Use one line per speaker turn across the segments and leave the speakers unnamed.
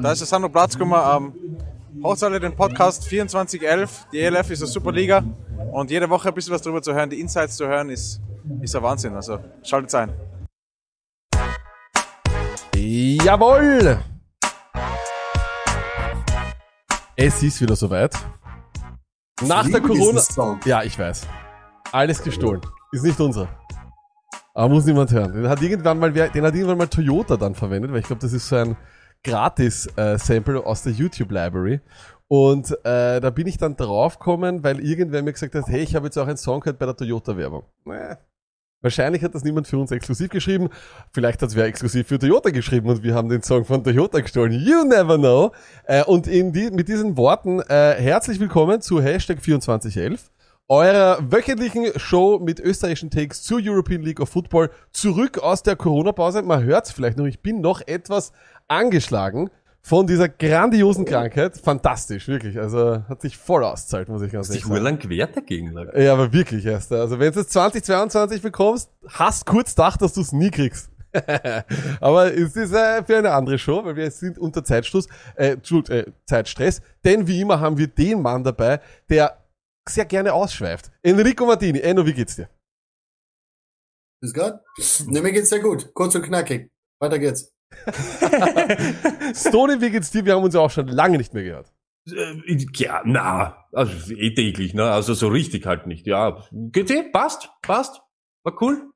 Da ist der Sandro Platz gekommen. Ähm, hört alle den Podcast 2411. Die ELF ist eine super Liga und jede Woche ein bisschen was darüber zu hören, die Insights zu hören, ist, ist ein Wahnsinn. Also schaltet ein.
Jawohl! Es ist wieder soweit. Nach der Corona. Ja, ich weiß. Alles gestohlen. Ist nicht unser. Aber muss niemand hören. Den hat irgendwann mal, den hat irgendwann mal Toyota dann verwendet, weil ich glaube, das ist so ein Gratis-Sample äh, aus der YouTube-Library. Und äh, da bin ich dann draufgekommen, weil irgendwer mir gesagt hat, hey, ich habe jetzt auch einen Song gehört bei der Toyota-Werbung. Wahrscheinlich hat das niemand für uns exklusiv geschrieben. Vielleicht hat es wer exklusiv für Toyota geschrieben und wir haben den Song von Toyota gestohlen. You never know. Äh, und die, mit diesen Worten äh, herzlich willkommen zu Hashtag 2411 eurer wöchentlichen Show mit österreichischen Takes zur European League of Football zurück aus der Corona-Pause. Man hört es vielleicht noch, ich bin noch etwas angeschlagen von dieser grandiosen Krankheit. Fantastisch, wirklich. Also hat sich voll auszahlt, muss ich ganz ehrlich sagen.
lang gewehrt dagegen. Lag.
Ja, aber wirklich erst. Also wenn du es 2022 bekommst, hast kurz gedacht, dass du es nie kriegst. aber es ist äh, für eine andere Show, weil wir sind unter Zeitschluss, äh, äh, Zeitstress. Denn wie immer haben wir den Mann dabei, der sehr gerne ausschweift. Enrico Martini, Enno, wie geht's dir?
Ist Gott? Ne, mir geht's sehr gut. Kurz und knackig. Weiter geht's.
Stony, wie geht's dir? Wir haben uns ja auch schon lange nicht mehr gehört.
Äh, ja, na, also eh täglich, ne? Also so richtig halt nicht. Ja, geht's eh? Passt, passt. War cool.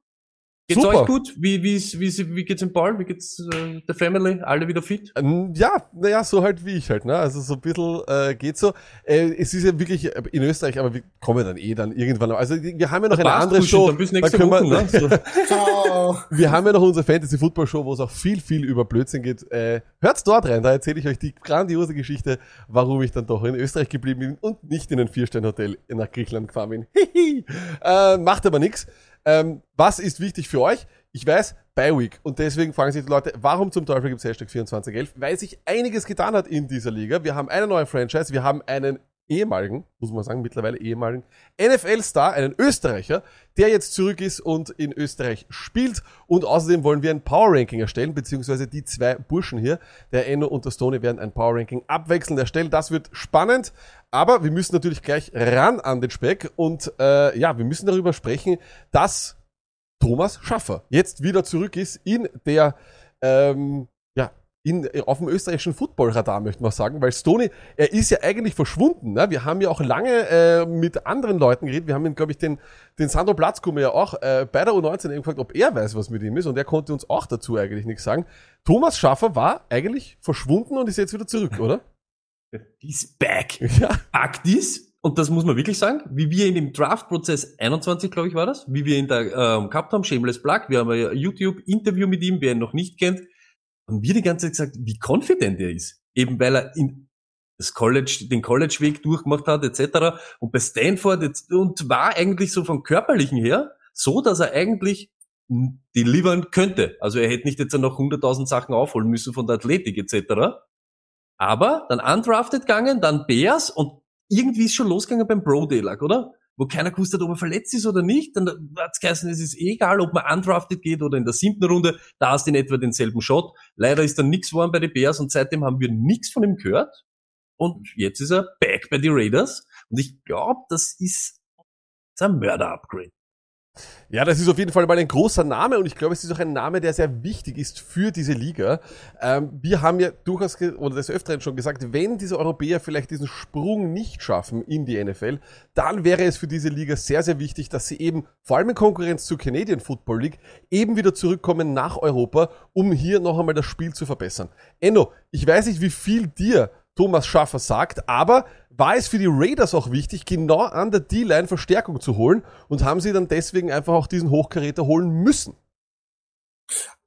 Geht's Super. euch gut? Wie, wie, wie, wie geht's im Ball? Wie geht's äh, der Family? Alle wieder fit?
Ähm, ja, naja, so halt wie ich halt, ne? Also so ein bisschen äh, geht so. Äh, es ist ja wirklich in Österreich, aber wir kommen dann eh dann irgendwann noch. Also wir haben ja noch eine andere Show.
Dann bis nächste da Woche, wir, ne?
so. wir haben ja noch unsere Fantasy Football Show, wo es auch viel, viel über Blödsinn geht. Äh, hört's dort rein, da erzähle ich euch die grandiose Geschichte, warum ich dann doch in Österreich geblieben bin und nicht in ein Vier-Sterne-Hotel nach Griechenland gefahren bin. äh, macht aber nix. Ähm, was ist wichtig für euch? Ich weiß, bei Week. Und deswegen fragen sich die Leute, warum zum Teufel gibt es Hashtag 2411? Weil sich einiges getan hat in dieser Liga. Wir haben eine neue Franchise, wir haben einen ehemaligen, muss man sagen, mittlerweile ehemaligen NFL-Star, einen Österreicher, der jetzt zurück ist und in Österreich spielt. Und außerdem wollen wir ein Power-Ranking erstellen, beziehungsweise die zwei Burschen hier, der Enno und der Stone, werden ein Power-Ranking abwechselnd erstellen. Das wird spannend. Aber wir müssen natürlich gleich ran an den Speck und äh, ja, wir müssen darüber sprechen, dass Thomas Schaffer jetzt wieder zurück ist in der ähm, in, auf dem österreichischen Footballradar, möchte man sagen, weil Stoney, er ist ja eigentlich verschwunden. Ne? Wir haben ja auch lange äh, mit anderen Leuten geredet. Wir haben glaube ich, den, den Sandro Platzkummer ja auch äh, bei der U19 gefragt, ob er weiß, was mit ihm ist. Und er konnte uns auch dazu eigentlich nichts sagen. Thomas Schaffer war eigentlich verschwunden und ist jetzt wieder zurück, oder?
He's back. Ja. Aktis. Und das muss man wirklich sagen, wie wir ihn im Draft-Prozess 21, glaube ich, war das, wie wir ihn da ähm, gehabt haben, Shameless Plug, wir haben ein YouTube-Interview mit ihm, wer ihn noch nicht kennt, haben wir die ganze Zeit gesagt, wie confident er ist. Eben weil er in das College, den College-Weg durchgemacht hat, etc. Und bei Stanford jetzt, und war eigentlich so vom Körperlichen her so, dass er eigentlich delivern könnte. Also er hätte nicht jetzt noch 100.000 Sachen aufholen müssen von der Athletik etc. Aber dann undrafted gegangen, dann Bears und irgendwie ist schon losgegangen beim Pro Day, oder? Wo keiner gewusst hat, ob er verletzt ist oder nicht. Dann hat es geheißen, es ist egal, ob man undrafted geht oder in der siebten Runde, da hast du in etwa denselben Shot. Leider ist dann nichts geworden bei den Bears und seitdem haben wir nichts von ihm gehört. Und jetzt ist er back bei den Raiders. Und ich glaube, das ist ein Mörder-Upgrade.
Ja, das ist auf jeden Fall mal ein großer Name und ich glaube, es ist auch ein Name, der sehr wichtig ist für diese Liga. Ähm, wir haben ja durchaus oder des Öfteren schon gesagt, wenn diese Europäer vielleicht diesen Sprung nicht schaffen in die NFL, dann wäre es für diese Liga sehr, sehr wichtig, dass sie eben, vor allem in Konkurrenz zur Canadian Football League, eben wieder zurückkommen nach Europa, um hier noch einmal das Spiel zu verbessern. Enno, ich weiß nicht, wie viel dir Thomas Schaffer sagt, aber war es für die Raiders auch wichtig, genau an der D-Line Verstärkung zu holen und haben sie dann deswegen einfach auch diesen Hochkaräter holen müssen?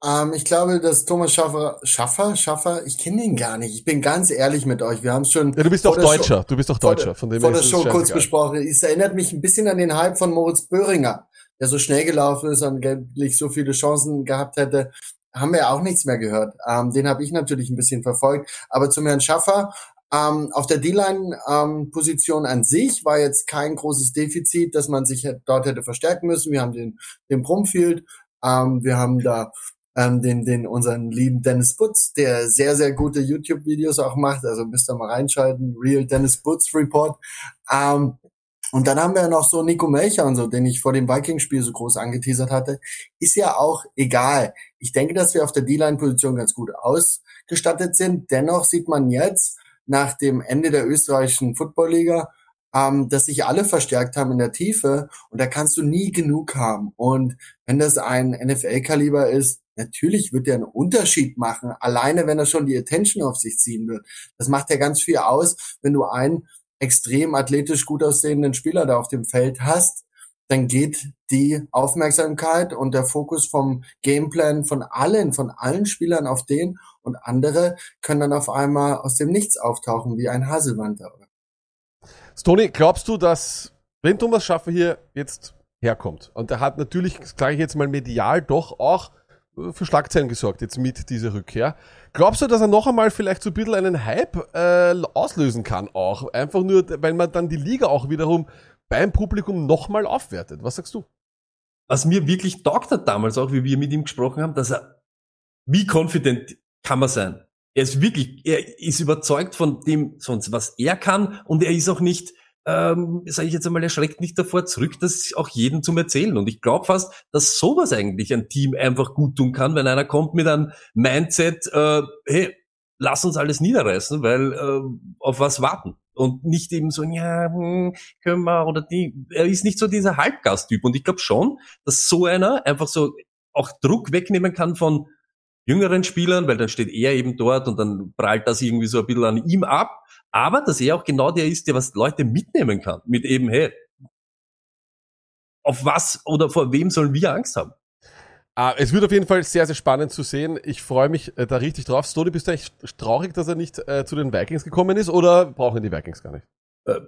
Ähm, ich glaube, dass Thomas Schaffer, Schaffer, Schaffer, ich kenne ihn gar nicht. Ich bin ganz ehrlich mit euch. Wir haben es schon.
Ja, du bist doch Deutscher. Show, du bist doch Deutscher.
Von dem vor der Show kurz besprochen. Es erinnert mich ein bisschen an den Hype von Moritz Böhringer, der so schnell gelaufen ist und angeblich so viele Chancen gehabt hätte haben wir auch nichts mehr gehört. Ähm, den habe ich natürlich ein bisschen verfolgt. Aber zum Herrn Schaffer, ähm, auf der D-Line-Position ähm, an sich war jetzt kein großes Defizit, dass man sich dort hätte verstärken müssen. Wir haben den, den Brumfield, ähm, wir haben da ähm, den, den unseren lieben Dennis Butz, der sehr, sehr gute YouTube-Videos auch macht. Also müsst ihr mal reinschalten. Real Dennis Butz Report. Ähm, und dann haben wir noch so Nico Melcher und so, den ich vor dem Vikings-Spiel so groß angeteasert hatte. Ist ja auch egal. Ich denke, dass wir auf der D-Line-Position ganz gut ausgestattet sind. Dennoch sieht man jetzt, nach dem Ende der österreichischen Football-Liga, ähm, dass sich alle verstärkt haben in der Tiefe und da kannst du nie genug haben. Und wenn das ein NFL-Kaliber ist, natürlich wird er einen Unterschied machen, alleine wenn er schon die Attention auf sich ziehen wird. Das macht ja ganz viel aus, wenn du einen extrem athletisch gut aussehenden Spieler da auf dem Feld hast, dann geht die Aufmerksamkeit und der Fokus vom Gameplan von allen, von allen Spielern auf den und andere können dann auf einmal aus dem Nichts auftauchen, wie ein Haselwander.
Tony, glaubst du, dass, wenn Thomas Schaffer hier jetzt herkommt, und er hat natürlich, sage ich jetzt mal, medial doch auch äh, für Schlagzeilen gesorgt, jetzt mit dieser Rückkehr. Glaubst du, dass er noch einmal vielleicht so ein bisschen einen Hype äh, auslösen kann auch? Einfach nur, weil man dann die Liga auch wiederum beim Publikum nochmal aufwertet. Was sagst du?
Was mir wirklich taugt hat damals auch, wie wir mit ihm gesprochen haben, dass er, wie confident kann man sein? Er ist wirklich, er ist überzeugt von dem, sonst was er kann und er ist auch nicht, ähm, sage ich jetzt einmal, er schreckt nicht davor zurück, das auch jedem zum Erzählen. Und ich glaube fast, dass sowas eigentlich ein Team einfach gut tun kann, wenn einer kommt mit einem Mindset, äh, hey, lass uns alles niederreißen, weil äh, auf was warten. Und nicht eben so, ja, hm, können wir, oder die, er ist nicht so dieser Halbgasttyp. Und ich glaube schon, dass so einer einfach so auch Druck wegnehmen kann von jüngeren Spielern, weil dann steht er eben dort und dann prallt das irgendwie so ein bisschen an ihm ab. Aber dass er auch genau der ist, der was Leute mitnehmen kann. Mit eben, hey, auf was oder vor wem sollen wir Angst haben?
Ah, es wird auf jeden Fall sehr, sehr spannend zu sehen. Ich freue mich äh, da richtig drauf. Stody, bist du echt traurig, dass er nicht äh, zu den Vikings gekommen ist oder brauchen die Vikings gar nicht? Äh,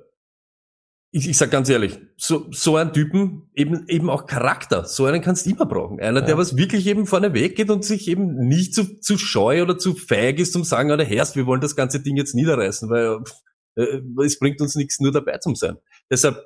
ich, ich sag ganz ehrlich, so, so ein Typen, eben, eben auch Charakter, so einen kannst du immer brauchen. Einer, ja. der was wirklich eben vorne weggeht und sich eben nicht zu, zu scheu oder zu feig ist, zum sagen, oder Herrst, wir wollen das ganze Ding jetzt niederreißen, weil äh, es bringt uns nichts, nur dabei zu sein. Deshalb,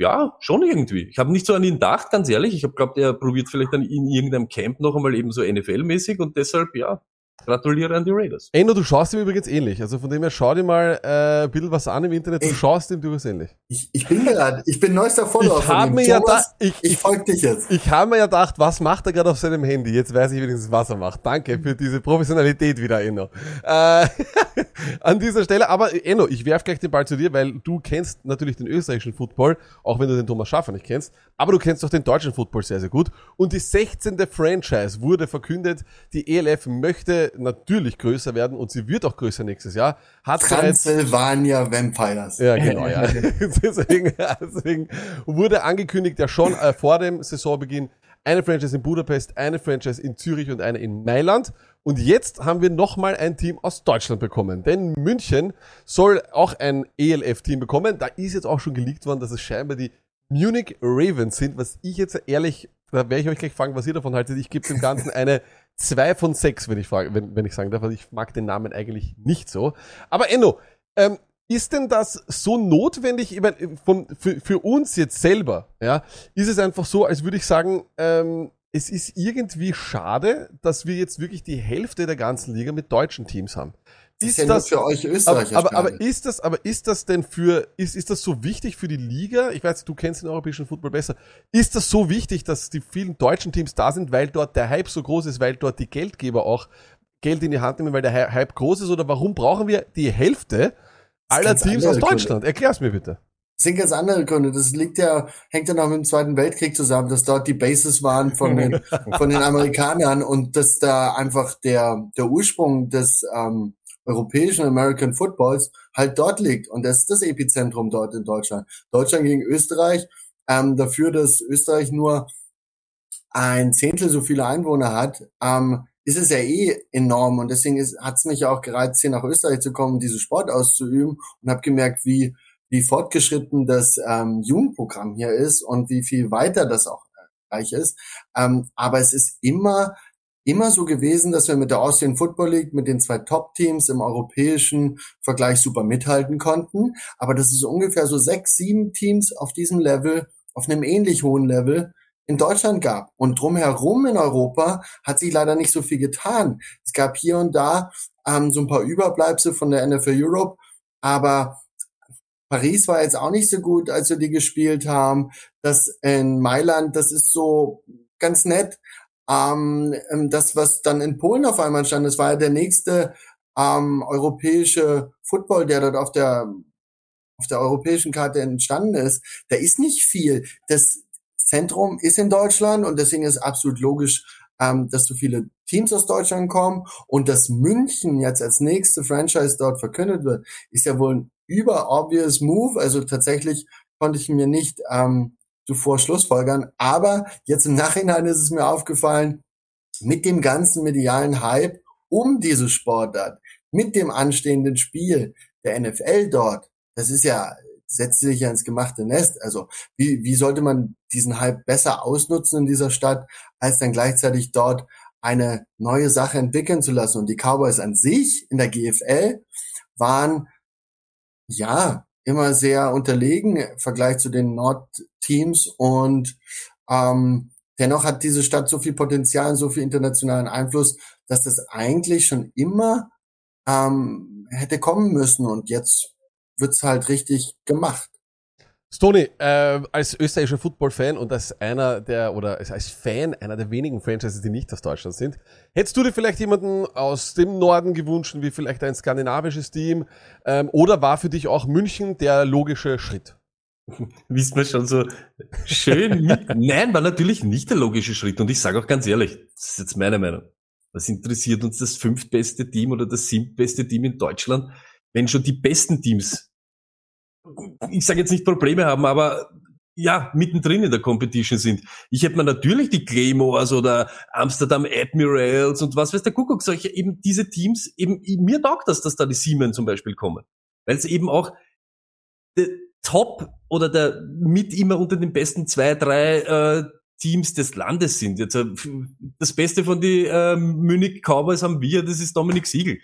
ja, schon irgendwie. Ich habe nicht so an ihn gedacht, ganz ehrlich. Ich habe glaubt, er probiert vielleicht dann in irgendeinem Camp noch einmal eben so NFL-mäßig und deshalb, ja, Gratuliere an die Raiders.
Endo, du schaust ihm übrigens ähnlich. Also von dem her, schau dir mal äh, ein bisschen was an im Internet. Du ich, schaust ihm durchaus ähnlich.
Ich, ich bin gerade, ich bin neuester Follower
ich von ihm. Ja da, ich,
ich folge dich jetzt.
Ich habe mir ja gedacht, was macht er gerade auf seinem Handy? Jetzt weiß ich wenigstens, was er macht. Danke für diese Professionalität wieder, Endo. Äh, an dieser Stelle, aber Endo, ich werf gleich den Ball zu dir, weil du kennst natürlich den österreichischen Football, auch wenn du den Thomas Schaffer nicht kennst, aber du kennst doch den deutschen Football sehr, sehr gut. Und die 16. Franchise wurde verkündet. Die ELF möchte natürlich größer werden und sie wird auch größer nächstes Jahr.
Hat Transylvania Vampires.
Ja, genau, ja. deswegen, deswegen wurde angekündigt, ja schon äh, vor dem Saisonbeginn, eine Franchise in Budapest, eine Franchise in Zürich und eine in Mailand. Und jetzt haben wir nochmal ein Team aus Deutschland bekommen. Denn München soll auch ein ELF-Team bekommen. Da ist jetzt auch schon geleakt worden, dass es scheinbar die Munich Ravens sind, was ich jetzt ehrlich, da werde ich euch gleich fragen, was ihr davon haltet. Ich gebe dem Ganzen eine 2 von 6, wenn ich, frage, wenn, wenn ich sagen darf. Also ich mag den Namen eigentlich nicht so. Aber Enno, ähm, ist denn das so notwendig, ich meine, von, für, für uns jetzt selber, ja, ist es einfach so, als würde ich sagen, ähm, es ist irgendwie schade, dass wir jetzt wirklich die Hälfte der ganzen Liga mit deutschen Teams haben.
Ist, ist ja das für euch Österreicher?
Aber, aber, aber, ist das, aber ist das denn für, ist, ist das so wichtig für die Liga? Ich weiß, du kennst den europäischen Football besser. Ist das so wichtig, dass die vielen deutschen Teams da sind, weil dort der Hype so groß ist, weil dort die Geldgeber auch Geld in die Hand nehmen, weil der Hype groß ist? Oder warum brauchen wir die Hälfte aller Teams aus Deutschland? Erklär's mir bitte.
Das sind ganz andere Gründe. Das liegt ja, hängt ja noch mit dem Zweiten Weltkrieg zusammen, dass dort die Bases waren von den, von den Amerikanern und dass da einfach der, der Ursprung des, ähm, europäischen American Footballs halt dort liegt. Und das ist das Epizentrum dort in Deutschland. Deutschland gegen Österreich, ähm, dafür, dass Österreich nur ein Zehntel so viele Einwohner hat, ähm, ist es ja eh enorm. Und deswegen hat es mich auch gereizt, hier nach Österreich zu kommen, diese Sport auszuüben und habe gemerkt, wie, wie fortgeschritten das ähm, Jugendprogramm hier ist und wie viel weiter das auch gleich ist. Ähm, aber es ist immer immer so gewesen, dass wir mit der Austrian Football League, mit den zwei Top-Teams im europäischen Vergleich super mithalten konnten. Aber das ist ungefähr so sechs, sieben Teams auf diesem Level, auf einem ähnlich hohen Level in Deutschland gab. Und drumherum in Europa hat sich leider nicht so viel getan. Es gab hier und da ähm, so ein paar Überbleibsel von der NFL Europe, aber Paris war jetzt auch nicht so gut, als wir die gespielt haben. Das in Mailand, das ist so ganz nett. Ähm, ähm das, was dann in Polen auf einmal stand, das war ja der nächste ähm, europäische Football, der dort auf der auf der europäischen Karte entstanden ist. Da ist nicht viel. Das Zentrum ist in Deutschland und deswegen ist absolut logisch, ähm, dass so viele Teams aus Deutschland kommen und dass München jetzt als nächste Franchise dort verkündet wird, ist ja wohl ein über obvious Move. Also tatsächlich konnte ich mir nicht ähm, zuvor Schlussfolgern. Aber jetzt im Nachhinein ist es mir aufgefallen, mit dem ganzen medialen Hype um diese Sportart, mit dem anstehenden Spiel der NFL dort, das ist ja, setzt sich ja ins gemachte Nest. Also wie, wie sollte man diesen Hype besser ausnutzen in dieser Stadt, als dann gleichzeitig dort eine neue Sache entwickeln zu lassen? Und die Cowboys an sich in der GFL waren ja, immer sehr unterlegen im Vergleich zu den Nordteams und ähm, dennoch hat diese Stadt so viel Potenzial, so viel internationalen Einfluss, dass das eigentlich schon immer ähm, hätte kommen müssen und jetzt wird's halt richtig gemacht.
Stony, äh, als österreichischer Football-Fan und als einer der, oder als Fan einer der wenigen Franchises, die nicht aus Deutschland sind, hättest du dir vielleicht jemanden aus dem Norden gewünscht, wie vielleicht ein skandinavisches Team, ähm, oder war für dich auch München der logische Schritt?
Wisst man schon so schön mit? Nein, war natürlich nicht der logische Schritt. Und ich sage auch ganz ehrlich, das ist jetzt meine Meinung. Was interessiert uns das fünftbeste Team oder das siebtbeste Team in Deutschland, wenn schon die besten Teams ich sage jetzt nicht Probleme haben, aber ja, mittendrin in der Competition sind. Ich hätte mir natürlich die Claymores oder Amsterdam Admirals und was weiß der Kuckuck, solche eben diese Teams, eben, mir taugt das, dass da die Siemens zum Beispiel kommen. Weil es eben auch der Top oder der mit immer unter den besten zwei, drei äh, Teams des Landes sind. Jetzt äh, das Beste von die äh, Munich Cowboys haben wir, das ist Dominik Siegel.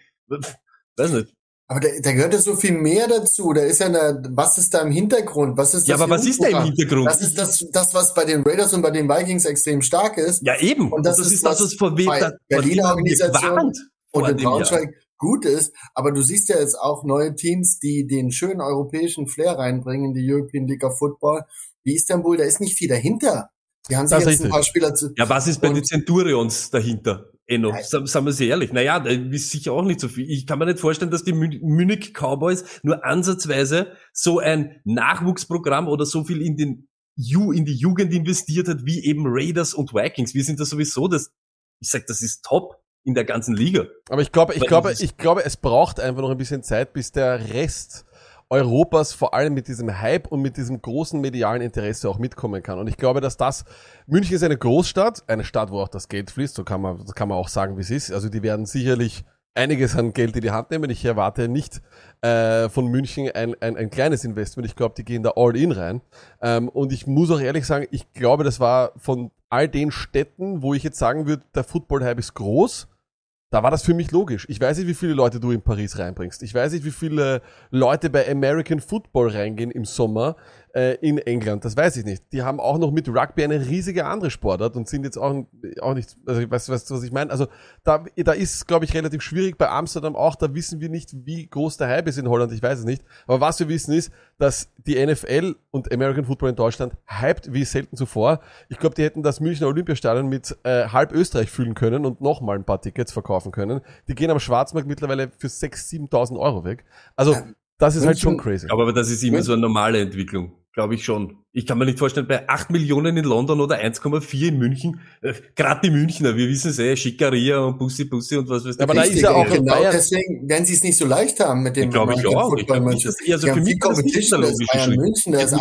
Weiß nicht.
Aber da, da gehört ja so viel mehr dazu. Da ist ja eine, was ist da im Hintergrund? Was ist das
ja, aber was ist da im Hintergrund?
Das ist das, das, was bei den Raiders und bei den Vikings extrem stark ist.
Ja, eben.
Und das, und das ist das, was von wem da, Berliner Organisation und in Braunschweig gut ist. Aber du siehst ja jetzt auch neue Teams, die den schönen europäischen Flair reinbringen in die European League of Football. Wie Istanbul, da ist nicht viel dahinter. Die haben sich das jetzt ein paar Spieler zu.
Ja, was ist bei den Centurions dahinter? Enno, eh sagen wir sie ehrlich. Naja, da ist sicher auch nicht so viel. Ich kann mir nicht vorstellen, dass die Munich Cowboys nur ansatzweise so ein Nachwuchsprogramm oder so viel in den Ju, in die Jugend investiert hat, wie eben Raiders und Vikings. Wir sind da sowieso das, ich sag, das ist top in der ganzen Liga.
Aber ich glaube, ich glaube, ich glaube, es braucht einfach noch ein bisschen Zeit, bis der Rest Europas vor allem mit diesem Hype und mit diesem großen medialen Interesse auch mitkommen kann. Und ich glaube, dass das, München ist eine Großstadt, eine Stadt, wo auch das Geld fließt, so kann man, kann man auch sagen, wie es ist. Also die werden sicherlich einiges an Geld in die Hand nehmen. Ich erwarte nicht äh, von München ein, ein, ein kleines Investment. Ich glaube, die gehen da all in rein. Ähm, und ich muss auch ehrlich sagen, ich glaube, das war von all den Städten, wo ich jetzt sagen würde, der Football-Hype ist groß, da war das für mich logisch. Ich weiß nicht, wie viele Leute du in Paris reinbringst. Ich weiß nicht, wie viele Leute bei American Football reingehen im Sommer äh, in England. Das weiß ich nicht. Die haben auch noch mit Rugby eine riesige andere Sportart und sind jetzt auch, auch nicht, also weißt du, was ich meine? Also da, da ist, glaube ich, relativ schwierig bei Amsterdam auch. Da wissen wir nicht, wie groß der Hype ist in Holland. Ich weiß es nicht. Aber was wir wissen ist, dass die NFL und American Football in Deutschland hyped wie selten zuvor. Ich glaube, die hätten das Münchner Olympiastadion mit äh, halb Österreich füllen können und nochmal ein paar Tickets verkaufen können. Die gehen am Schwarzmarkt mittlerweile für 6.000, 7.000 Euro weg. Also das ist halt schon crazy.
Aber das ist immer so eine normale Entwicklung. Glaube ich schon. Ich kann mir nicht vorstellen, bei 8 Millionen in London oder 1,4 in München, äh, gerade die Münchner, wir wissen es eh, Schickeria und Bussi Bussi und was weiß ich.
Aber da ist ja auch genau Bayern. deswegen werden sie es nicht so leicht haben mit dem
glaube ich auch. Ich glaub,
nicht, das, also für mich das nicht der logische Schritt. München, der ist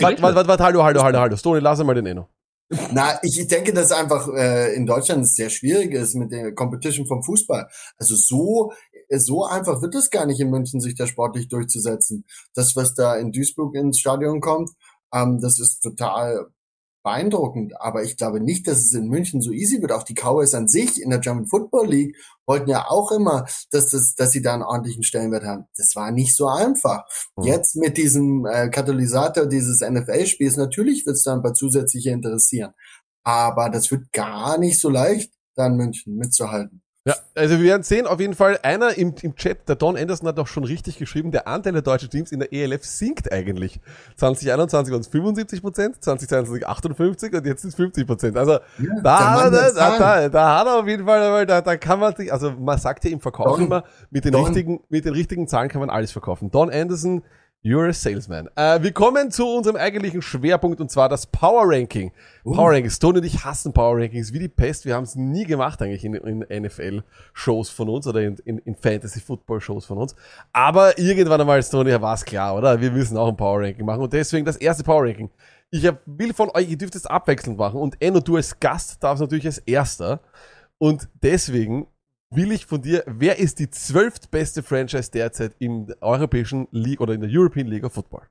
warte, warte, warte, hallo, hallo, hallo, hallo. Stone, lass mal den Eno.
Na, ich denke, dass einfach äh, in Deutschland sehr schwierig ist mit der Competition vom Fußball. Also so so einfach wird es gar nicht in München, sich da sportlich durchzusetzen. Das, was da in Duisburg ins Stadion kommt, ähm, das ist total beeindruckend. Aber ich glaube nicht, dass es in München so easy wird. Auch die Cowboys an sich in der German Football League wollten ja auch immer, dass, das, dass sie da einen ordentlichen Stellenwert haben. Das war nicht so einfach. Mhm. Jetzt mit diesem äh, Katalysator dieses NFL-Spiels, natürlich wird es da ein paar zusätzliche interessieren. Aber das wird gar nicht so leicht, da in München mitzuhalten.
Ja, also wir werden sehen, auf jeden Fall einer im, im Chat, der Don Anderson hat auch schon richtig geschrieben, der Anteil der deutschen Teams in der ELF sinkt eigentlich. 2021 waren es 75 Prozent, 2022 58 und jetzt sind es 50 Prozent. Also
Ja,
da, da, da, da, da hat er auf jeden Fall, da, da kann man sich, also man sagt ja im Verkauf
Don,
immer, mit den
Don.
richtigen, mit den richtigen Zahlen kann man alles verkaufen. Don Anderson, you're a salesman. Äh, wir kommen zu unserem eigentlichen Schwerpunkt und zwar das Power Ranking. Power Rankings. Tony und ich hassen Power Rankings wie die Pest. Wir haben es nie gemacht eigentlich in, in NFL-Shows von uns oder in, in, in Fantasy-Football-Shows von uns. Aber irgendwann einmal, Tony, war es klar, oder? Wir müssen auch ein Power Ranking machen und deswegen das erste Power Ranking. Ich hab, will von euch, ihr dürft es abwechselnd machen und Enno, du als Gast darfst natürlich als Erster. Und deswegen will ich von dir, wer ist die zwölftbeste Franchise derzeit in der europäischen League oder in der European League of Football?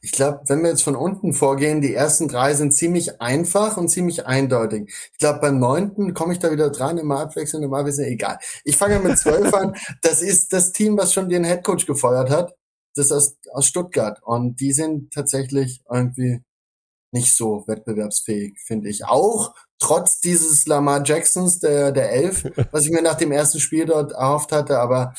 Ich glaube, wenn wir jetzt von unten vorgehen, die ersten drei sind ziemlich einfach und ziemlich eindeutig. Ich glaube, beim neunten komme ich da wieder dran, immer abwechselnd, immer wissen, egal. Ich fange mit zwölf an. Das ist das Team, was schon den Headcoach gefeuert hat. Das ist aus, aus Stuttgart. Und die sind tatsächlich irgendwie nicht so wettbewerbsfähig, finde ich. Auch trotz dieses Lamar Jacksons, der, der Elf, was ich mir nach dem ersten Spiel dort erhofft hatte, aber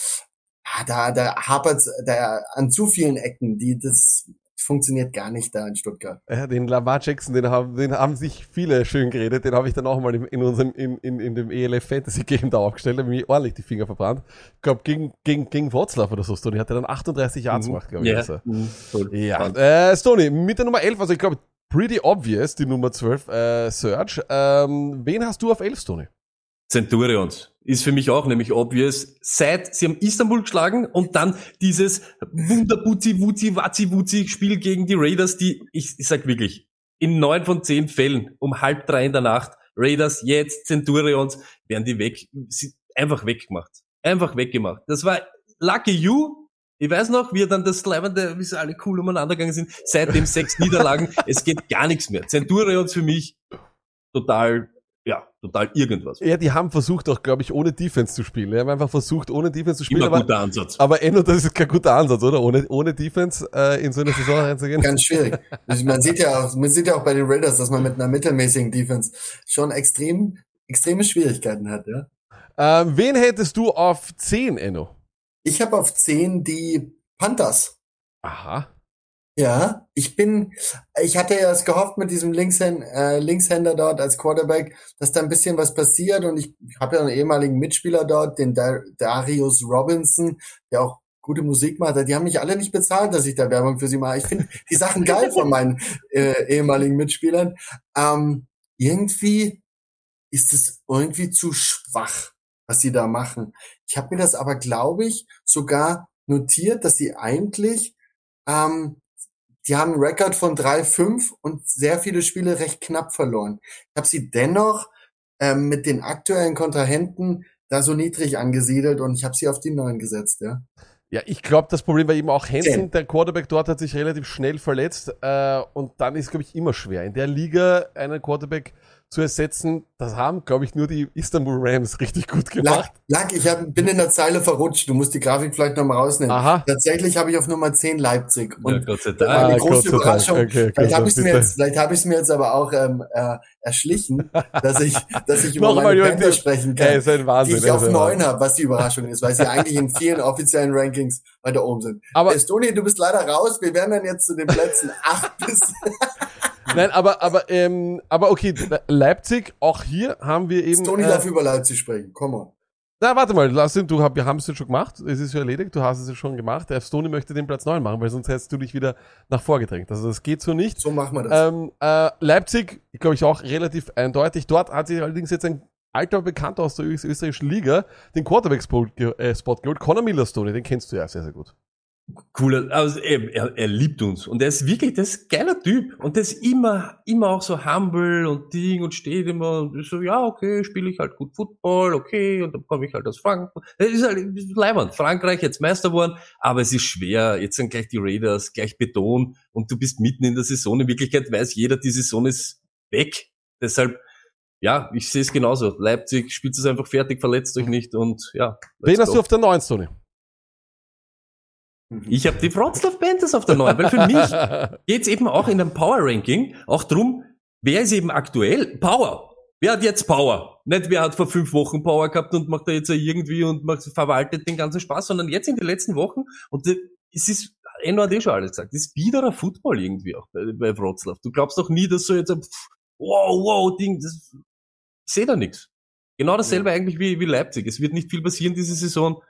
ja, da, da hapert da an zu vielen Ecken, die das funktioniert gar nicht da in Stuttgart.
Ja, den Lamar Jackson, den haben, den haben sich viele schön geredet. Den habe ich dann auch mal in, in unserem, in, in, in dem ELF Fantasy Game da aufgestellt, da habe ich ordentlich die Finger verbrannt. Ich glaube, gegen, gegen, gegen Wroclaw oder so, Stony hat er dann 38 Yards gemacht, glaube ich.
Ja.
Also.
Mhm.
Ja, äh, Stony, mit der Nummer 11, also ich glaube, pretty obvious, die Nummer 12, äh, Search. Ähm, wen hast du auf 11, Stony?
Centurions. Ist für mich auch nämlich obvious. Seit sie haben Istanbul geschlagen und dann dieses Wunderbuzi, Wuzi, Wazi, Wuzi Spiel gegen die Raiders, die, ich, ich sag wirklich, in neun von zehn Fällen um halb drei in der Nacht, Raiders jetzt, Centurions, werden die weg, einfach weggemacht. Einfach weggemacht. Das war lucky you. Ich weiß noch, wie dann das Leibende, wie sie alle cool umeinander gegangen sind. Seitdem sechs Niederlagen. Es geht gar nichts mehr. Centurions für mich total, ja, total irgendwas.
Ja, die haben versucht auch, glaube ich, ohne Defense zu spielen. Die haben einfach versucht, ohne Defense zu spielen.
Immer
Aber,
guter Ansatz.
aber Enno, das ist kein guter Ansatz, oder? Ohne, ohne Defense äh, in so eine Saison reinzugehen.
Ganz schwierig. Also man sieht ja auch, man sieht ja auch bei den Raiders, dass man mit einer mittelmäßigen Defense schon extrem, extreme Schwierigkeiten hat, ja.
Ähm, wen hättest du auf 10, Enno?
Ich habe auf 10 die Panthers.
Aha.
Ja, ich bin, ich hatte ja es gehofft mit diesem Linkshänd, äh, Linkshänder dort als Quarterback, dass da ein bisschen was passiert und ich habe ja einen ehemaligen Mitspieler dort, den Dar Darius Robinson, der auch gute Musik macht. Die haben mich alle nicht bezahlt, dass ich da Werbung für sie mache. Ich finde die Sachen geil von meinen äh, ehemaligen Mitspielern. Ähm, irgendwie ist es irgendwie zu schwach, was sie da machen. Ich habe mir das aber, glaube ich, sogar notiert, dass sie eigentlich ähm, die haben einen Rekord von 3-5 und sehr viele Spiele recht knapp verloren. Ich habe sie dennoch ähm, mit den aktuellen Kontrahenten da so niedrig angesiedelt und ich habe sie auf die 9 gesetzt, ja.
Ja, ich glaube, das Problem war eben auch Hansen, der Quarterback dort hat sich relativ schnell verletzt äh, und dann ist, glaube ich, immer schwer. In der Liga einen Quarterback zu ersetzen, das haben, glaube ich, nur die Istanbul Rams richtig gut gemacht.
Lack, Lack ich hab, bin in der Zeile verrutscht. Du musst die Grafik vielleicht nochmal rausnehmen.
Aha.
Tatsächlich habe ich auf Nummer 10 Leipzig.
Ja,
Und
Gott sei Dank.
eine
Ah,
große
Gott sei Dank.
Überraschung.
Okay,
vielleicht habe ich mir
bitte.
jetzt, vielleicht ich mir jetzt aber auch ähm, äh, erschlichen, dass ich, dass ich über meine Panther sprechen kann.
ist ein Wahnsinn.
die ich auf
ist ein
9
Wahnsinn.
habe, was die Überraschung ist, weil sie eigentlich in vielen offiziellen Rankings weiter oben sind.
Aber-
Estoni, du bist leider raus. Wir werden dann jetzt zu den Plätzen 8 bis
Nein, aber, aber, ähm, aber okay, Leipzig, auch hier haben wir eben.
Estoni
äh,
darf über Leipzig sprechen. Komm on.
Na, warte mal, lass ihn, du, hab- wir haben es jetzt schon gemacht. Es ist ja erledigt, du hast es ja schon gemacht. Der Stoney möchte den Platz 9 machen, weil sonst hättest du dich wieder nach vorgedrängt. Also das geht so nicht.
So machen wir das.
Ähm, äh, Leipzig, glaube ich auch relativ eindeutig. Dort hat sich allerdings jetzt ein alter Bekannter aus der österreichischen Liga den Quarterback-Spot äh, geholt. Conor Miller Stoney, den kennst du ja sehr, sehr gut.
Cooler, also er, er, er liebt uns und er ist wirklich, das ist geiler Typ und der ist immer, immer auch so humble und Ding und steht immer und ist so, ja, okay, spiele ich halt gut Football, okay, und dann komme ich halt aus Frankreich. Das ist halt das ist leibend. Frankreich jetzt Meister geworden, aber es ist schwer. Jetzt sind gleich die Raiders, gleich Beton und du bist mitten in der Saison. In Wirklichkeit weiß jeder, die Saison ist weg. Deshalb, ja, ich sehe es genauso. Leipzig spielt es einfach fertig, verletzt euch nicht und ja.
Wen hast du auf der 9, Stoney?
Ich habe die Wroclaw Panthers auf der 9, weil für mich geht's eben auch in einem Power Ranking auch drum, wer ist eben aktuell? Power. Wer hat jetzt Power? Nicht wer hat vor fünf Wochen Power gehabt und macht da jetzt irgendwie und macht, verwaltet den ganzen Spaß, sondern jetzt in den letzten Wochen. Und es ist, Enno hat eh schon alles gesagt, es ist wieder ein Football irgendwie auch bei, bei Wroclaw. Du glaubst doch nie, dass so jetzt ein wow, wow, Ding, das, ich sehe da nichts. Genau dasselbe ja. eigentlich wie, wie Leipzig. Es wird nicht viel passieren diese Saison,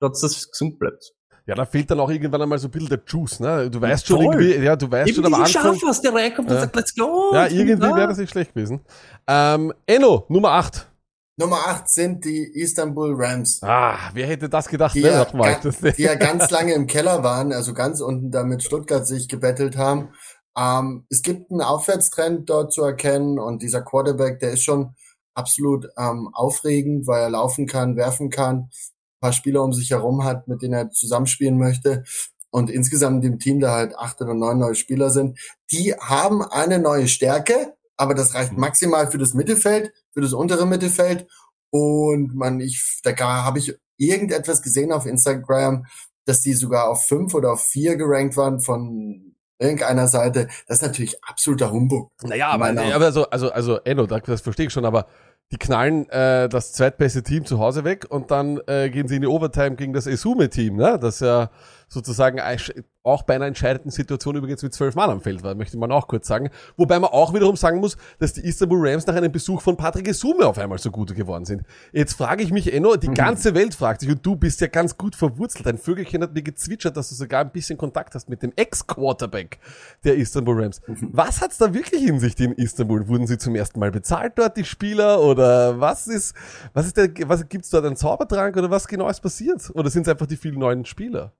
trotz dass es gesund bleibt.
Ja, da fehlt dann auch irgendwann einmal so ein bisschen der Juice, ne? Du weißt schon Voll. irgendwie, ja, du weißt Eben
schon am Anfang. Schaff, der reinkommt ja. und sagt, let's go.
Ja, irgendwie wäre das nicht schlecht gewesen. Ähm, Enno, Nummer 8.
Nummer 8 sind die Istanbul Rams.
Ah, wer hätte das gedacht,
die, ne, ja, ga, die ja ganz lange im Keller waren, also ganz unten da mit Stuttgart sich gebettelt haben. Ähm, es gibt einen Aufwärtstrend dort zu erkennen und dieser Quarterback, der ist schon absolut ähm, aufregend, weil er laufen kann, werfen kann, paar Spieler um sich herum hat, mit denen er zusammenspielen möchte. Und insgesamt dem Team da halt acht oder neun neue Spieler sind. Die haben eine neue Stärke, aber das reicht mhm. maximal für das Mittelfeld, für das untere Mittelfeld. Und man, ich, da habe ich irgendetwas gesehen auf Instagram, dass die sogar auf fünf oder auf vier gerankt waren von irgendeiner Seite. Das ist natürlich absoluter Humbug.
Naja, aber, aber so, also, also, Enno, das verstehe ich schon, aber die knallen äh, das zweitbeste Team zu Hause weg und dann äh, gehen sie in die Overtime gegen das Esume-Team, ne? das ja sozusagen auch bei einer entscheidenden Situation übrigens mit zwölf Mann am Feld war, möchte man auch kurz sagen. Wobei man auch wiederum sagen muss, dass die Istanbul Rams nach einem Besuch von Patrick Esume auf einmal so gut geworden sind. Jetzt frage ich mich, Enno, die mhm. ganze Welt fragt sich, und du bist ja ganz gut verwurzelt. Ein Vögelchen hat mir gezwitschert, dass du sogar ein bisschen Kontakt hast mit dem Ex-Quarterback der Istanbul Rams. Mhm. Was hat's da wirklich in sich in Istanbul? Wurden sie zum ersten Mal bezahlt dort, die Spieler? Oder was ist, was ist der, was gibt's dort einen Zaubertrank oder was genau ist passiert? Oder sind es einfach die vielen neuen Spieler?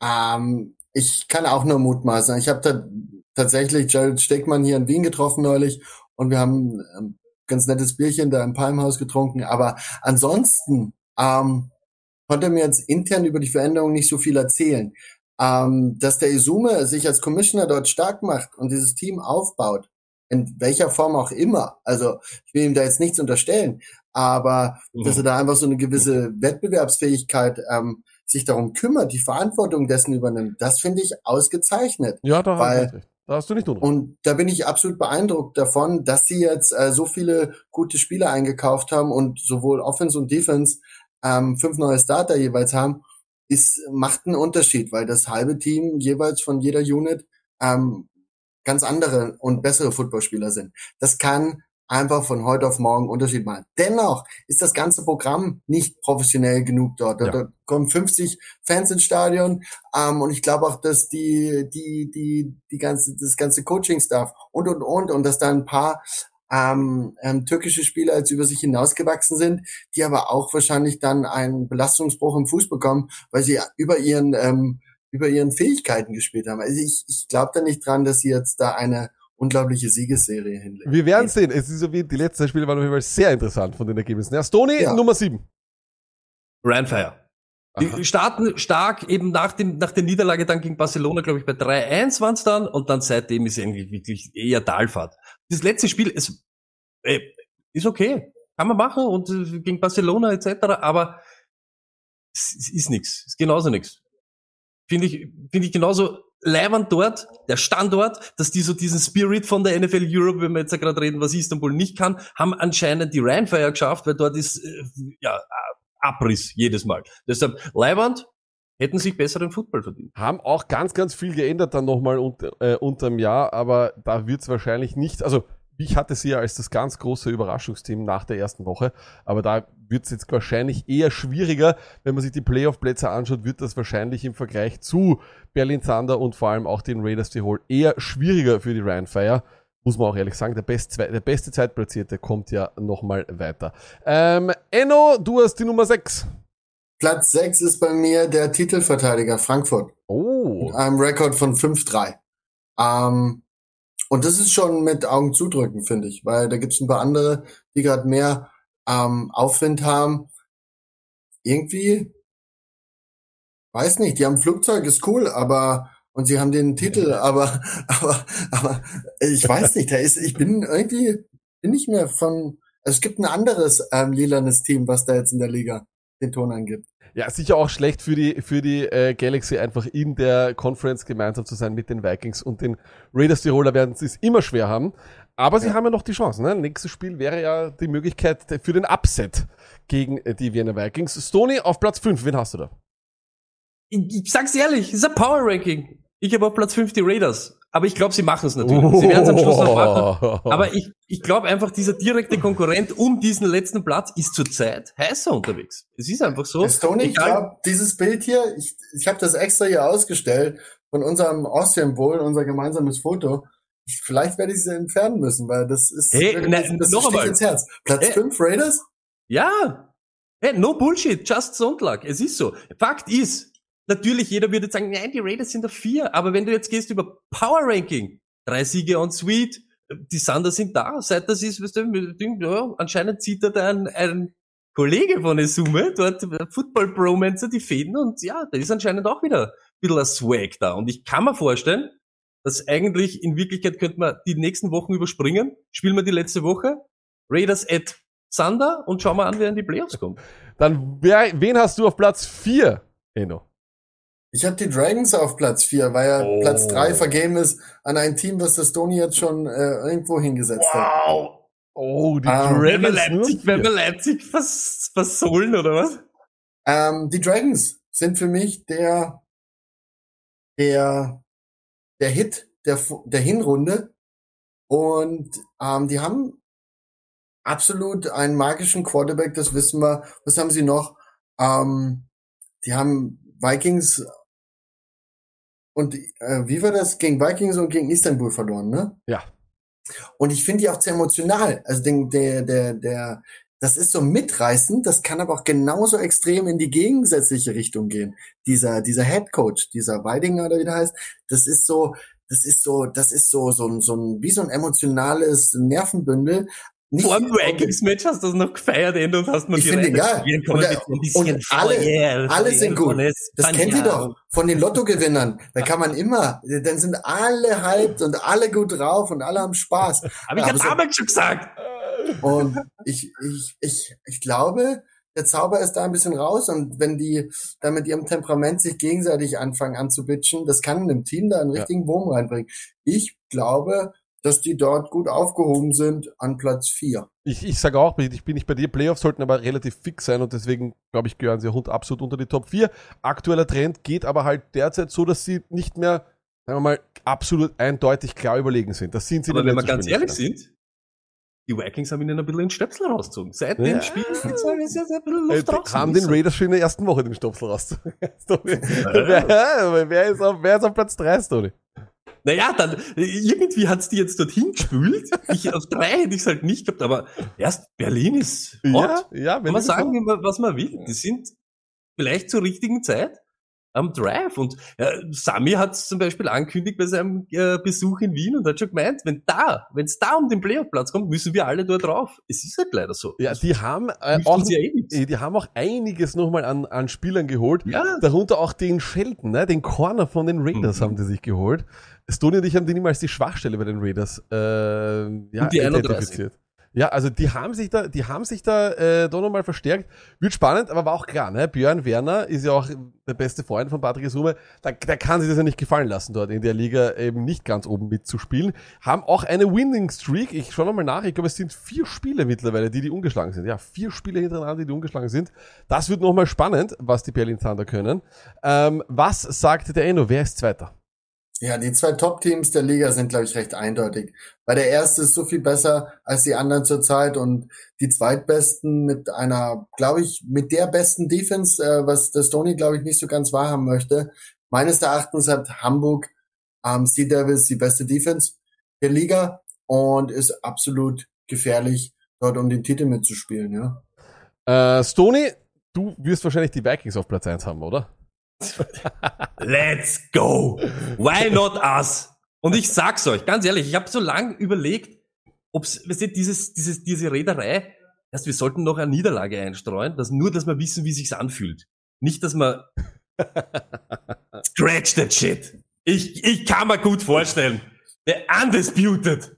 Ähm, ich kann auch nur mutmaßen. Ich habe da tatsächlich Jared Steckmann hier in Wien getroffen neulich und wir haben ein ganz nettes Bierchen da im Palmhaus getrunken. Aber ansonsten ähm, konnte mir jetzt intern über die Veränderung nicht so viel erzählen. Ähm, dass der Izume sich als Commissioner dort stark macht und dieses Team aufbaut, in welcher Form auch immer. Also ich will ihm da jetzt nichts unterstellen, aber mhm. dass er da einfach so eine gewisse Wettbewerbsfähigkeit ähm, sich darum kümmert, die Verantwortung dessen übernimmt, das finde ich ausgezeichnet.
Ja, da, weil, da hast du nicht
unrecht. Und da bin ich absolut beeindruckt davon, dass sie jetzt äh, so viele gute Spieler eingekauft haben und sowohl Offense und Defense ähm, fünf neue Starter jeweils haben, ist, macht einen Unterschied, weil das halbe Team jeweils von jeder Unit ähm, ganz andere und bessere Footballspieler sind. Das kann einfach von heute auf morgen Unterschied machen. Dennoch ist das ganze Programm nicht professionell genug dort. Ja. Da kommen 50 Fans ins Stadion ähm, und ich glaube auch, dass die die die die ganze das ganze Coaching-Staff und und und und dass da ein paar ähm, ähm, türkische Spieler jetzt über sich hinausgewachsen sind, die aber auch wahrscheinlich dann einen Belastungsbruch im Fuß bekommen, weil sie über ihren ähm, über ihren Fähigkeiten gespielt haben. Also ich, ich glaube da nicht dran, dass sie jetzt da eine unglaubliche Siegesserie hinlegen.
Wir werden sehen. Es ist so wie die letzten Spiele waren auf jeden Fall sehr interessant von den Ergebnissen. Ja, Stoney ja. Nummer 7.
Randfire. Die starten stark eben nach dem, nach der Niederlage dann gegen Barcelona, glaube ich, bei 3-1 waren es dann und dann seitdem ist irgendwie wirklich eher Talfahrt. Das letzte Spiel ist, äh, ist okay. Kann man machen und äh, gegen Barcelona etc., aber es, es ist nichts. Ist genauso nichts. Finde ich, finde ich genauso leibend dort, der Standort, dass die so diesen Spirit von der NFL Europe, wenn wir jetzt ja gerade reden, was Istanbul nicht kann, haben anscheinend die Rheinfire geschafft, weil dort ist äh, ja Abriss jedes Mal. Deshalb leibend, hätten sich besseren Football verdient.
Haben auch ganz, ganz viel geändert dann nochmal unter, äh, unterm Jahr, aber da wird's wahrscheinlich nicht, also ich hatte sie ja als das ganz große Überraschungsteam nach der ersten Woche, aber da wird es jetzt wahrscheinlich eher schwieriger. Wenn man sich die Playoff-Plätze anschaut, wird das wahrscheinlich im Vergleich zu Berlin Thunder und vor allem auch den Raiders Tirol eher schwieriger für die Ryan Fire. Muss man auch ehrlich sagen, der, best, der beste Zeitplatzierte kommt ja nochmal weiter. Ähm, Enno, du hast die Nummer 6.
Platz 6 ist bei mir der Titelverteidiger Frankfurt.
Oh.
Mit einem Rekord von 5-3. Ähm, und das ist schon mit Augen zudrücken, finde ich, weil da gibt es ein paar andere, die gerade mehr ähm, Aufwind haben. Irgendwie, weiß nicht, die haben Flugzeug, ist cool, aber und sie haben den Titel, aber aber aber ich weiß nicht, da ist, ich bin irgendwie bin nicht mehr von. Es gibt ein anderes ähm, lilanes Team, was da jetzt in der Liga den Ton angibt.
Ja, sicher auch schlecht für die, für die äh, Galaxy einfach in der Conference gemeinsam zu sein mit den Vikings und den Raiders Tiroler werden es immer schwer haben. Aber sie
Ja.
haben ja noch die Chance. Ne? Nächstes Spiel wäre ja die Möglichkeit für den Upset gegen äh, die Vienna Vikings. Stoney auf Platz 5, wen hast du da?
Ich, ich sag's ehrlich, es ist ein Power Ranking. Ich habe auf Platz 5 die Raiders. Aber ich glaube, sie machen es natürlich. Sie werden es am Schluss noch machen. Aber ich, ich glaube einfach, dieser direkte Konkurrent um diesen letzten Platz ist zurzeit heißer unterwegs. Es ist einfach so.
Stoney, ich glaube, dieses Bild hier, ich, ich habe das extra hier ausgestellt von unserem Austrian Bowl, unser gemeinsames Foto. Ich, vielleicht werde ich sie entfernen müssen, weil das ist
Hey, na,
das
noch einmal.
ins Herz. Platz
Hey.
5 Raiders?
Ja. Hey, no bullshit, just Sonntag. Es ist so. Fakt ist, natürlich, jeder würde jetzt sagen, nein, die Raiders sind auf vier. Aber wenn du jetzt gehst über Power Ranking, drei Siege on Suite, die Thunder sind da. Seit das ist, weißt du, ja, anscheinend zieht da ein, ein Kollege von der Summe, dort Football Bromancer, die Fäden und ja, da ist anscheinend auch wieder ein bisschen ein Swag da. Und ich kann mir vorstellen, dass eigentlich in Wirklichkeit könnte man die nächsten Wochen überspringen. Spielen wir die letzte Woche. Raiders at Thunder und schauen wir an, wer in die Playoffs kommt.
Dann, wer, wen hast du auf Platz 4, Eno?
Ich habe die Dragons auf Platz 4, weil ja
Oh.
Platz 3 vergeben ist an ein Team, was das Stoney jetzt schon äh, irgendwo hingesetzt hat.
Wow!
Oh, die
Ah,
Wenn wir
Dragons nur
Leipzig, wenn wir. Leipzig vers versohlen, oder was?
Ähm, die Dragons sind für mich der, der, der Hit der, der Hinrunde. Und ähm, die haben absolut einen magischen Quarterback, das wissen wir. Was haben sie noch? Ähm, die haben Vikings und äh, wie war das? Gegen Vikings und gegen Istanbul verloren, ne?
Ja.
Und ich finde die auch sehr emotional. Also den, der, der, der, das ist so mitreißend, das kann aber auch genauso extrem in die gegensätzliche Richtung gehen. Dieser, dieser Head Coach, dieser Weidinger oder wie der heißt, das ist so, das ist so, das ist so, so ein, so ein, wie so ein emotionales Nervenbündel. Nicht-
Vor dem Vikings-Match hast du das noch gefeiert, und hast mir
Ich finde,
können
Und, alle- alle sind gut. Das kennt ihr doch von den Lottogewinnern. Da kann man immer, dann sind alle hyped und alle gut drauf und alle haben Spaß.
Hab ich
Ja, aber so-
damals schon gesagt.
Und ich, ich, ich, ich glaube, der Zauber ist da ein bisschen raus und wenn die da mit ihrem Temperament sich gegenseitig anfangen anzubitschen, das kann einem Team da einen
Ja.
richtigen Wurm reinbringen. Ich glaube, dass die dort gut aufgehoben sind an Platz vier.
Ich, ich sage auch, ich bin nicht bei dir, Playoffs sollten aber relativ fix sein und deswegen, glaube ich, gehören sie Hund absolut unter die Top 4. Aktueller Trend geht aber halt derzeit so, dass sie nicht mehr, sagen wir mal, absolut eindeutig klar überlegen sind. Das sind sie
Aber wenn wir ganz ehrlich
nicht
sind, die Vikings haben ihnen ein bisschen den Stöpsel rausgezogen. Seit
Ja.
dem Spiel ist jetzt ein bisschen
mehr.
Luft
Äh,
draußen.
haben den Raiders schon in der ersten Woche den Stopsel raus. wer, wer, ist auf, wer ist auf Platz 3, Stoney?
Naja, dann, irgendwie hat's die jetzt dorthin gespült. Ich, auf drei hätte ich's halt nicht gehabt, aber erst Berlin ist hot.
Ja, ja,
Kann
wenn
man sagen, was man will. Die sind vielleicht zur richtigen Zeit am Drive. Und äh, Sami hat zum Beispiel angekündigt bei seinem äh, Besuch in Wien und hat schon gemeint, wenn da, wenn es da um den Playoff-Platz kommt, müssen wir alle dort drauf. Es ist halt leider so.
Ja, die haben äh, auch,
ja eh nichts.
die haben auch einiges nochmal an, an Spielern geholt.
Ja,
Darunter auch den Shelton, ne? den Corner von den Raiders
Mhm.
haben die sich geholt. Stoney und ich haben die niemals die Schwachstelle bei den Raiders äh, ja,
Und die 31.
Ja, also die haben sich da, die haben sich da äh, doch nochmal verstärkt. Wird spannend, aber war auch klar, ne? Björn Werner ist ja auch der beste Freund von Patrick Summe. Da, der kann sich das ja nicht gefallen lassen, dort in der Liga eben nicht ganz oben mitzuspielen. Haben auch eine Winning Streak. Ich schaue nochmal nach. Ich glaube, es sind vier Spiele mittlerweile, die die ungeschlagen sind. Ja, vier Spiele hintereinander, die die ungeschlagen sind. Das wird nochmal spannend, was die Berlin Thunder können. Ähm, was sagt der Enno? Wer ist Zweiter?
Ja, die zwei Top-Teams der Liga sind, glaube ich, recht eindeutig. Weil der erste ist so viel besser als die anderen zurzeit und die zweitbesten mit einer, glaube ich, mit der besten Defense, äh, was der Stoney, glaube ich, nicht so ganz wahrhaben möchte. Meines Erachtens hat Hamburg ähm, Sea Devils die beste Defense der Liga und ist absolut gefährlich, dort um den Titel mitzuspielen, ja.
Äh, Stoney, du wirst wahrscheinlich die Vikings auf Platz 1 haben, oder?
let's go. Why not us? Und ich sag's euch, ganz ehrlich, ich habe so lange überlegt, ob's, weißt du, dieses, dieses, diese Reederei, erst wir sollten noch eine Niederlage einstreuen, dass nur, dass wir wissen, wie sich's anfühlt. Nicht, dass man scratch that shit. Ich, ich kann mir gut vorstellen. The undisputed.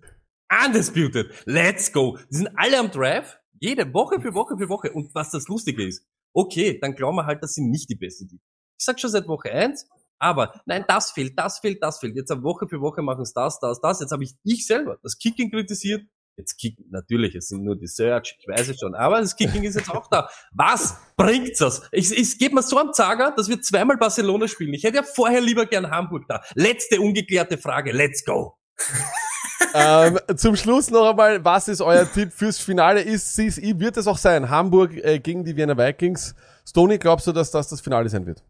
Undisputed. Let's go. Die sind alle am Drive. Jede Woche für Woche für Woche. Und was das Lustige ist, okay, dann glauben wir halt, dass sie nicht die beste Defense. Ich sag schon seit Woche eins, aber nein, das fehlt, das fehlt, das fehlt. Jetzt Woche für Woche machen es das, das, das. Jetzt habe ich ich selber das Kicking kritisiert. Jetzt Kicking, natürlich, es sind nur die Search, ich weiß es schon, aber das Kicking ist jetzt auch da. Was bringt's das? Ich, ich gebe mir so am Zager, dass wir zweimal Barcelona spielen. Ich hätte ja vorher lieber gern Hamburg da. Letzte ungeklärte Frage, let's go.
ähm, zum Schluss noch einmal, was ist euer Tipp fürs Finale? Ist, ist, wird es auch sein? Hamburg äh, gegen die Wiener Vikings. Stony, glaubst du, dass das das Finale sein wird?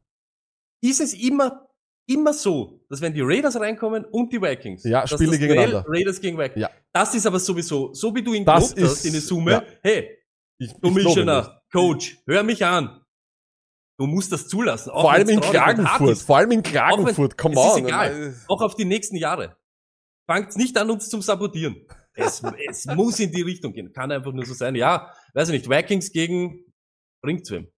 Ist es immer, immer so, dass wenn die Raiders reinkommen und die Vikings,
ja, spielen die gegeneinander.
Raiders gegen Vikings.
Ja.
Das ist aber sowieso, so wie du ihn
das
gelobt hast in der Summe,
ja.
hey,
ich,
Commissioner, Coach, hör mich an. Du musst das zulassen.
Vor allem in Klagenfurt. Vor allem in Klagenfurt. Come on.
Ist egal. Auch auf die nächsten Jahre. Fangt nicht an, uns zum Sabotieren. Es, es muss in die Richtung gehen. Kann einfach nur so sein. Ja, weiß ich nicht. Vikings gegen bringt's wem.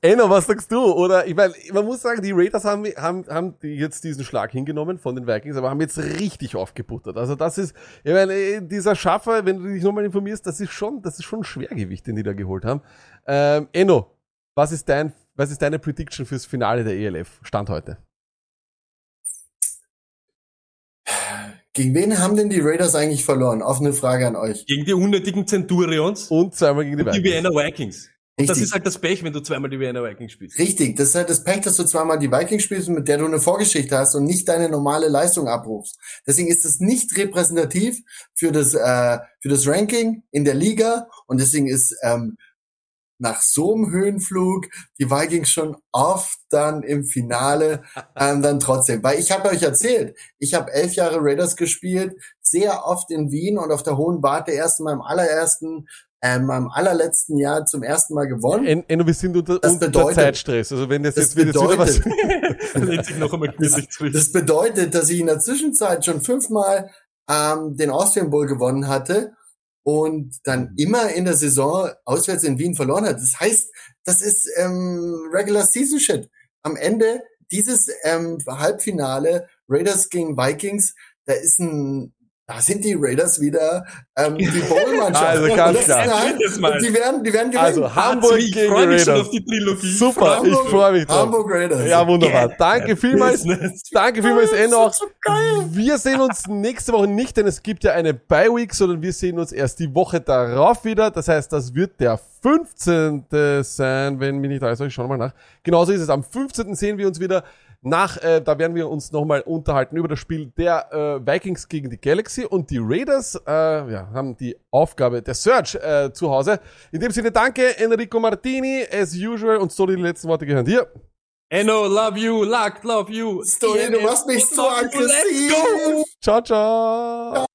Enno, was sagst du? Oder ich meine, man muss sagen, die Raiders haben, haben, haben jetzt diesen Schlag hingenommen von den Vikings, aber haben jetzt richtig aufgebuttert. Also das ist, ich meine, dieser Schaffer, wenn du dich nochmal informierst, das ist schon, das ist schon ein Schwergewicht, den die da geholt haben. Ähm, Enno, was ist dein, was ist deine Prediction fürs Finale der ELF? Stand heute.
Gegen wen haben denn die Raiders eigentlich verloren? Offene Frage an euch.
Gegen die unnötigen Centurions.
Und zweimal gegen die
Vikings. Die Vienna Vikings. Und das ist halt das Pech, wenn du zweimal die Vienna Vikings spielst.
Richtig, das ist halt das Pech, dass du zweimal die Vikings spielst, mit der du eine Vorgeschichte hast und nicht deine normale Leistung abrufst. Deswegen ist es nicht repräsentativ für das, äh, für das Ranking in der Liga und deswegen ist ähm, nach so einem Höhenflug die Vikings schon oft dann im Finale ähm, dann trotzdem. Weil ich habe euch erzählt, ich habe elf Jahre Raiders gespielt, sehr oft in Wien und auf der Hohen Warte erst in meinem allerersten ähm, am allerletzten Jahr zum ersten Mal gewonnen.
En, en, wir sind unter,
das
unter
bedeutet,
Zeitstress. Also wenn das,
das
jetzt wieder was
das, das bedeutet, dass ich in der Zwischenzeit schon fünfmal ähm, den Austrian Bowl gewonnen hatte und dann immer in der Saison auswärts in Wien verloren hat. Das heißt, das ist ähm, Regular Season Shit. Am Ende dieses ähm, Halbfinale Raiders gegen Vikings, da ist ein da sind die Raiders wieder ähm, die Bowl-Mannschaft.
Also ganz klar.
Und die werden, die werden gewinnen.
Also Hamburg
ich
gegen
freue mich
Raiders.
schon auf die Trilogie.
Super,
Hamburg,
ich freue mich drauf.
Hamburg Raiders.
Ja, wunderbar. Danke vielmals.
Business.
Danke vielmals, Enno.
so geil.
Wir sehen uns nächste Woche nicht, denn es gibt ja eine Bye-Week, sondern wir sehen uns erst die Woche darauf wieder. Das heißt, das wird der 15. sein, wenn mich nicht alles ich schau mal nach. Genauso ist es. Am 15. sehen wir uns wieder. Nach, äh, da werden wir uns nochmal unterhalten über das Spiel der äh, Vikings gegen die Galaxy und die Raiders äh, ja, haben die Aufgabe der Search äh, zu Hause. In dem Sinne danke Enrico Martini, as usual und so die letzten Worte gehören dir.
Enno, love you, Luck, love you.
Story, du machst mich so aggressiv.
go.
Ciao, ciao.